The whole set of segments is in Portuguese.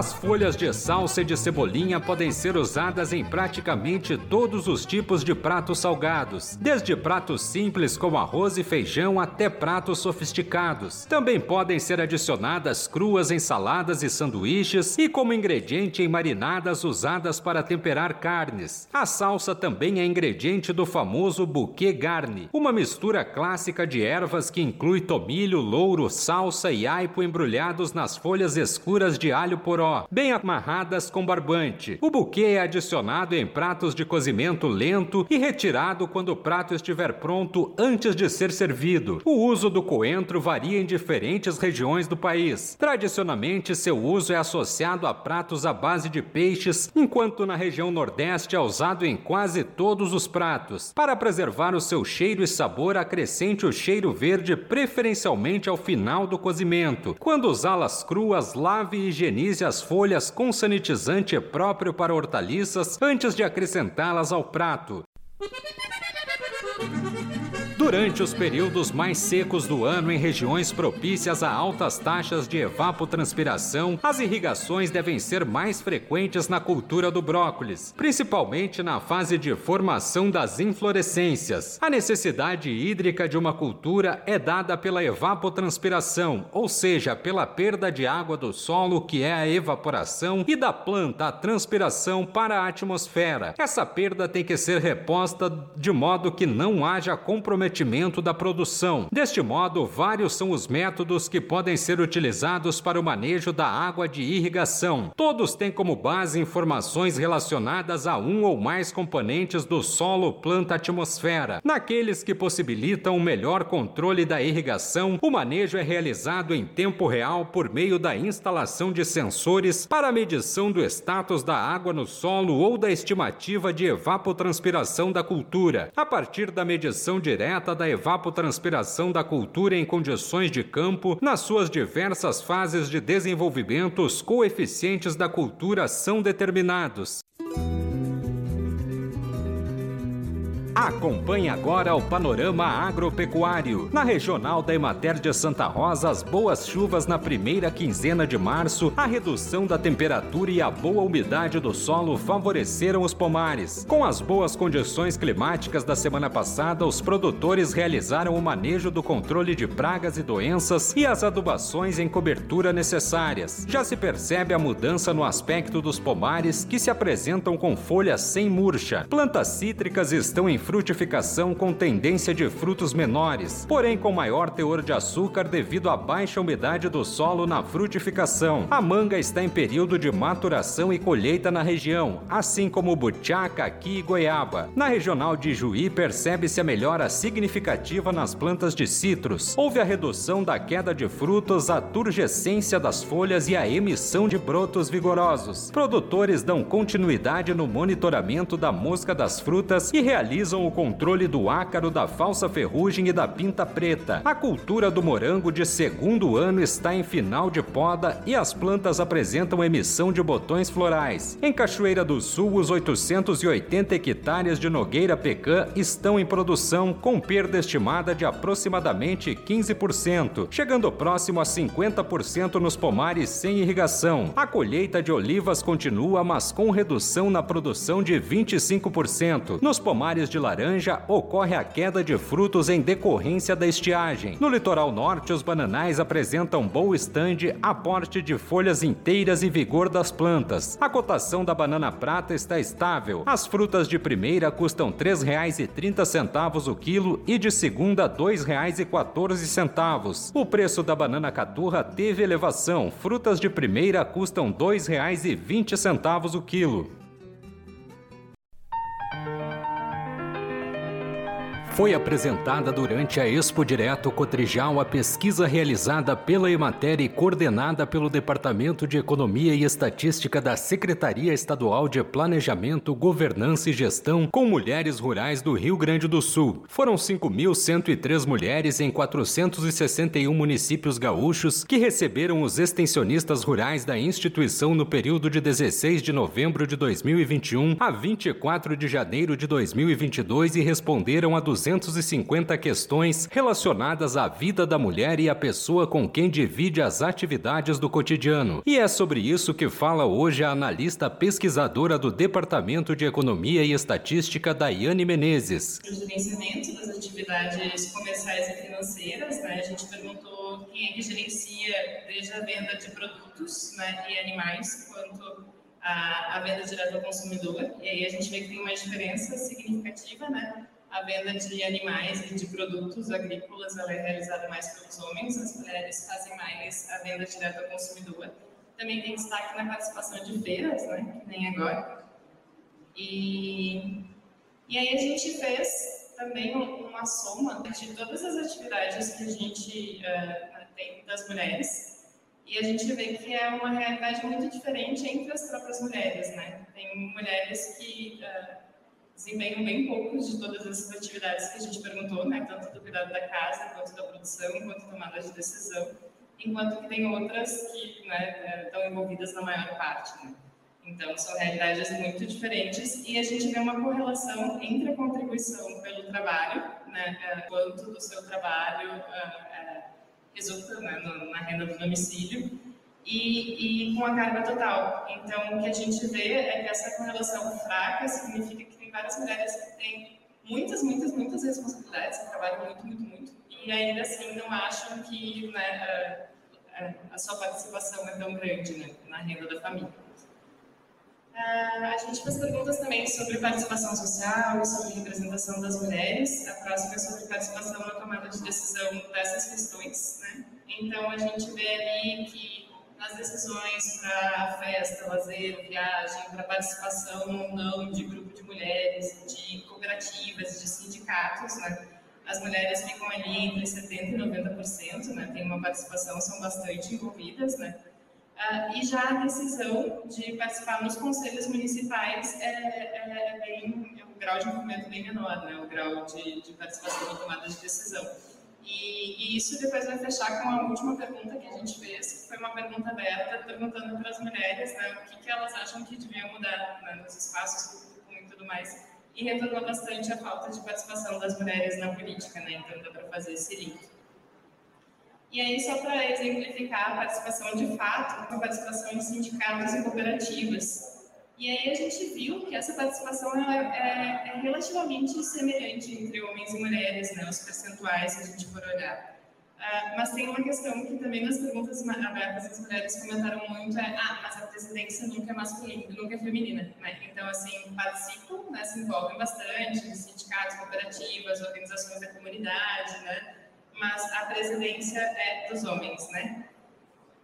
As folhas de salsa e de cebolinha podem ser usadas em praticamente todos os tipos de pratos salgados, desde pratos simples como arroz e feijão até pratos sofisticados. Também podem ser adicionadas cruas em saladas e sanduíches e como ingrediente em marinadas usadas para temperar carnes. A salsa também é ingrediente do famoso bouquet garni, uma mistura clássica de ervas que inclui tomilho, louro, salsa e aipo embrulhados nas folhas escuras de alho poró bem amarradas com barbante. O buquê é adicionado em pratos de cozimento lento e retirado quando o prato estiver pronto antes de ser servido. O uso do coentro varia em diferentes regiões do país. Tradicionalmente, seu uso é associado a pratos à base de peixes, enquanto na região Nordeste é usado em quase todos os pratos. Para preservar o seu cheiro e sabor, acrescente o cheiro verde preferencialmente ao final do cozimento. Quando usá-las cruas, lave e higienize as folhas com sanitizante próprio para hortaliças antes de acrescentá-las ao prato. Durante os períodos mais secos do ano em regiões propícias a altas taxas de evapotranspiração, as irrigações devem ser mais frequentes na cultura do brócolis, principalmente na fase de formação das inflorescências. A necessidade hídrica de uma cultura é dada pela evapotranspiração, ou seja, pela perda de água do solo, que é a evaporação, e da planta, a transpiração para a atmosfera. Essa perda tem que ser reposta de modo que não haja comprometimento da produção. Deste modo, vários são os métodos que podem ser utilizados para o manejo da água de irrigação. Todos têm como base informações relacionadas a um ou mais componentes do solo, planta, atmosfera. Naqueles que possibilitam um melhor controle da irrigação, o manejo é realizado em tempo real por meio da instalação de sensores para a medição do status da água no solo ou da estimativa de evapotranspiração da cultura. A partir da medição direta da evapotranspiração da cultura em condições de campo, nas suas diversas fases de desenvolvimento, os coeficientes da cultura são determinados. Acompanhe agora o panorama agropecuário. Na regional da Emater de Santa Rosa, as boas chuvas na primeira quinzena de março, a redução da temperatura e a boa umidade do solo favoreceram os pomares. Com as boas condições climáticas da semana passada, os produtores realizaram o manejo do controle de pragas e doenças e as adubações em cobertura necessárias. Já se percebe a mudança no aspecto dos pomares que se apresentam com folhas sem murcha. Plantas cítricas estão em frutificação com tendência de frutos menores, porém com maior teor de açúcar devido à baixa umidade do solo na frutificação. A manga está em período de maturação e colheita na região, assim como butiá, caqui e goiaba. Na regional de Juí, percebe-se a melhora significativa nas plantas de citros. Houve a redução da queda de frutos, a turgescência das folhas e a emissão de brotos vigorosos. Produtores dão continuidade no monitoramento da mosca das frutas e realizam o controle do ácaro, da falsa ferrugem e da pinta preta. A cultura do morango de segundo ano está em final de poda e as plantas apresentam emissão de botões florais. Em Cachoeira do Sul, os 880 hectares de nogueira pecan estão em produção, com perda estimada de aproximadamente 15%, chegando próximo a 50% nos pomares sem irrigação. A colheita de olivas continua, mas com redução na produção de 25%. Nos pomares de laranja, ocorre a queda de frutos em decorrência da estiagem. No litoral norte, os bananais apresentam bom estande, aporte de folhas inteiras e vigor das plantas. A cotação da banana prata está estável. As frutas de primeira custam R$ 3,30 o quilo e de segunda R$ 2,14. O preço da banana caturra teve elevação. Frutas de primeira custam R$ 2,20 o quilo. Foi apresentada durante a Expo Direto Cotrijal a pesquisa realizada pela Emater e coordenada pelo Departamento de Economia e Estatística da Secretaria Estadual de Planejamento, Governança e Gestão com mulheres rurais do Rio Grande do Sul. Foram 5.103 mulheres em 461 municípios gaúchos que receberam os extensionistas rurais da instituição no período de 16 de novembro de 2021 a 24 de janeiro de 2022 e responderam a 250 questões relacionadas à vida da mulher e à pessoa com quem divide as atividades do cotidiano. E é sobre isso que fala hoje a analista pesquisadora do Departamento de Economia e Estatística, Daiane Menezes. O gerenciamento das atividades comerciais e financeiras, né? a gente perguntou quem é que gerencia desde a venda de produtos né, e animais, quanto a, a venda direta ao consumidor. E aí a gente vê que tem uma diferença significativa, né? A venda de animais e de produtos agrícolas ela é realizada mais pelos homens, as mulheres fazem mais a venda direta ao consumidor. Também tem destaque na participação de feiras, né, que nem agora. E, e aí a gente fez também uma soma de todas as atividades que a gente uh, tem das mulheres e a gente vê que é uma realidade muito diferente entre as próprias mulheres, né? Tem mulheres que uh, desempenham bem poucos de todas essas atividades que a gente perguntou, né? Tanto do cuidado da casa, quanto da produção, quanto tomada de decisão, enquanto que tem outras que né, estão envolvidas na maior parte, né? Então, são realidades muito diferentes e a gente vê uma correlação entre a contribuição pelo trabalho, né, eh, quanto do seu trabalho uh, resulta né, na renda do domicílio e, e, com a carga total. Então, o que a gente vê é que essa correlação fraca significa que várias mulheres que têm muitas, muitas, muitas responsabilidades, que trabalham muito, muito, muito, e ainda assim não acham que né, a, a, sua participação é tão grande né, na renda da família. Uh, a gente fez perguntas também sobre participação social e sobre representação das mulheres. A próxima é sobre participação na tomada de decisão dessas questões. Né? Então, a gente vê ali que nas decisões para festa, lazer, viagem, para participação ou não de grupo de mulheres, sindicatos, né? as mulheres ficam ali entre 70% e 90%, né? tem uma participação, são bastante envolvidas, né? Uh, e já a decisão de participar nos conselhos municipais é, é, é bem, é um grau de envolvimento bem menor, né? o grau de, de participação na tomada de decisão. E, e, isso depois vai fechar com a última pergunta que a gente fez, que foi uma pergunta aberta, perguntando para as mulheres né, o que, que elas acham que deviam mudar né, nos espaços públicos e tudo mais. E retornou bastante a falta de participação das mulheres na política, né? então dá para fazer esse link. E aí, só para exemplificar a participação de fato, a participação em sindicatos e cooperativas. E aí a gente viu que essa participação é, é, é, relativamente semelhante entre homens e mulheres, né, os percentuais, se a gente for olhar. Uh, mas tem uma questão que também nas perguntas abertas as mulheres comentaram muito, é, ah, mas a presidência nunca é masculina, nunca é feminina, né? Então, assim, participam, né, se envolvem bastante sindicatos, cooperativas, organizações da comunidade, né? mas a presidência é dos homens, né?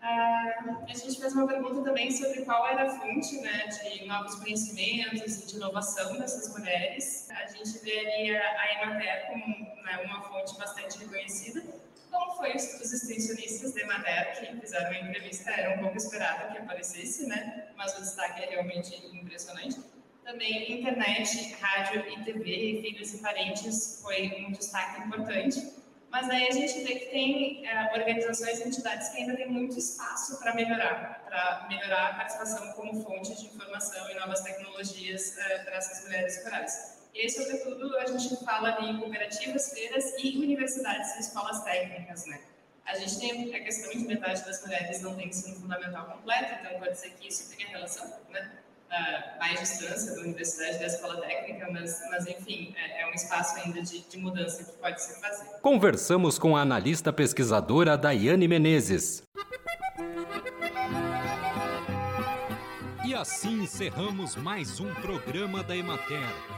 Ah, a gente fez uma pergunta também sobre qual era a fonte né, de novos conhecimentos e de inovação dessas mulheres. A gente vê ali a, a Emater como né, uma fonte bastante reconhecida, como foi os, os extensionistas da Emater que fizeram a entrevista, era um pouco esperado que aparecesse, né? mas o destaque é realmente impressionante. Também internet, rádio e TV, filhos e parentes foi um destaque importante. Mas aí a gente vê que tem é, organizações e entidades que ainda têm muito espaço para melhorar, para melhorar a participação como fonte de informação e novas tecnologias é, para essas mulheres rurais. E aí, sobretudo, a gente fala em cooperativas, feiras e universidades e escolas técnicas, né? A gente tem a questão de metade das mulheres não tem ensino fundamental completo, então pode ser que isso tenha relação, né? mais distância da universidade, da escola técnica, mas, mas enfim, é, é um espaço ainda de, de mudança que pode ser fazer. Conversamos com a analista pesquisadora Daiane Menezes. E assim encerramos mais um programa da Emater.